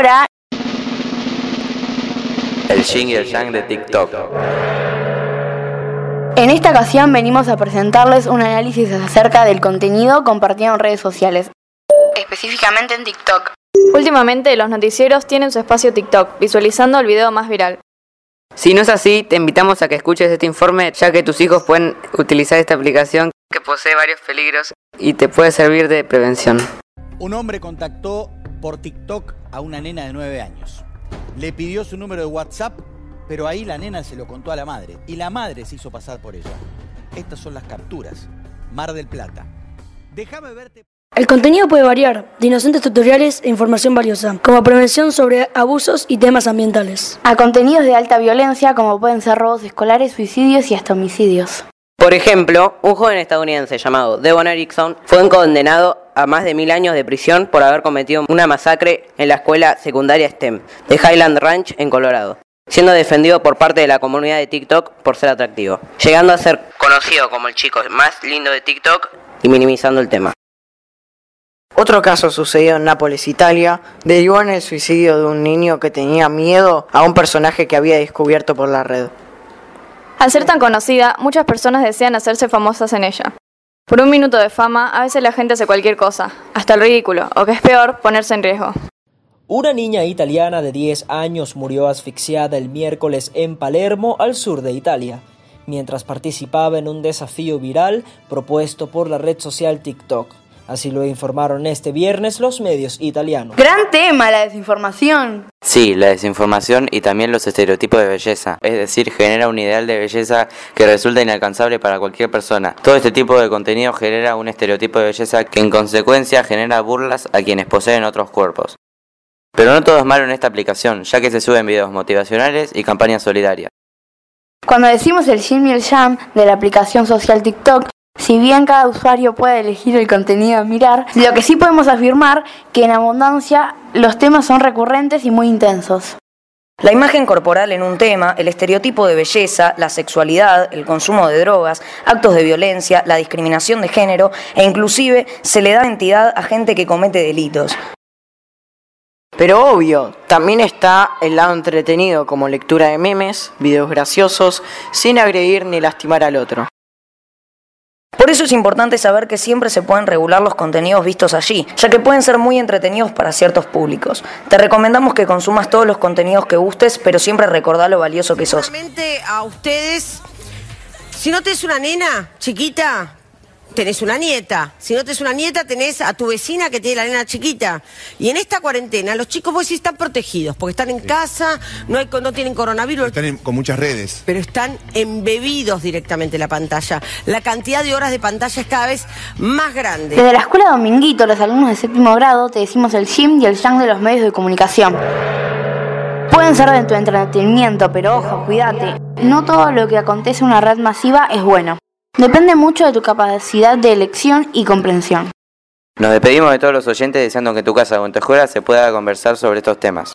ahora... El yin y el yang de TikTok. En esta ocasión venimos a presentarles un análisis acerca del contenido compartido en redes sociales, específicamente en TikTok. Últimamente los noticieros tienen su espacio TikTok, visualizando el video más viral. Si no es así, te invitamos a que escuches este informe, ya que tus hijos pueden utilizar esta aplicación que posee varios peligros y te puede servir de prevención. Un hombre contactó por TikTok a una nena de 9 años. Le pidió su número de WhatsApp, pero ahí la nena se lo contó a la madre y la madre se hizo pasar por ella. Estas son las capturas. Mar del Plata. Déjame verte. El contenido puede variar, de inocentes tutoriales e información valiosa, como prevención sobre abusos y temas ambientales. A contenidos de alta violencia como pueden ser robos escolares, suicidios y hasta homicidios. Por ejemplo, un joven estadounidense llamado Devon Erickson fue condenado a más de mil años de prisión por haber cometido una masacre en la escuela secundaria STEM de Highland Ranch en Colorado, siendo defendido por parte de la comunidad de TikTok por ser atractivo, llegando a ser conocido como el chico más lindo de TikTok y minimizando el tema. Otro caso sucedido en Nápoles, Italia, derivó en el suicidio de un niño que tenía miedo a un personaje que había descubierto por la red. Al ser tan conocida, muchas personas desean hacerse famosas en ella. Por un minuto de fama, a veces la gente hace cualquier cosa, hasta el ridículo, o que es peor, ponerse en riesgo. Una niña italiana de 10 años murió asfixiada el miércoles en Palermo, al sur de Italia, mientras participaba en un desafío viral propuesto por la red social TikTok. Así lo informaron este viernes los medios italianos. Gran tema la desinformación. Sí, la desinformación y también los estereotipos de belleza. Es decir, genera un ideal de belleza que resulta inalcanzable para cualquier persona. Todo este tipo de contenido genera un estereotipo de belleza que en consecuencia genera burlas a quienes poseen otros cuerpos. Pero no todo es malo en esta aplicación, ya que se suben videos motivacionales y campañas solidarias. Cuando decimos el yin y el yang de la aplicación social TikTok, si bien cada usuario puede elegir el contenido a mirar, lo que sí podemos afirmar que en abundancia los temas son recurrentes y muy intensos. La imagen corporal en un tema, el estereotipo de belleza, la sexualidad, el consumo de drogas, actos de violencia, la discriminación de género e inclusive se le da entidad a gente que comete delitos. Pero obvio, también está el lado entretenido como lectura de memes, videos graciosos, sin agredir ni lastimar al otro. Por eso es importante saber que siempre se pueden regular los contenidos vistos allí, ya que pueden ser muy entretenidos para ciertos públicos. Te recomendamos que consumas todos los contenidos que gustes, pero siempre recordá lo valioso que sos. a ustedes, si no tenés una nena chiquita, tenés una nieta. Si no tenés una nieta, tenés a tu vecina que tiene la nena chiquita. Y en esta cuarentena, los chicos vos sí están protegidos, porque están en casa, no, hay, no tienen coronavirus. Están con muchas redes. Pero están embebidos directamente en la pantalla. La cantidad de horas de pantalla es cada vez más grande. Desde la escuela Dominguito, los alumnos de séptimo grado, te decimos el yin y el yang de los medios de comunicación. Pueden ser de tu entretenimiento, pero ojo, cuídate. No todo lo que acontece en una red masiva es bueno. Depende mucho de tu capacidad de elección y comprensión. Nos despedimos de todos los oyentes deseando que en tu casa o en tu escuela se pueda conversar sobre estos temas.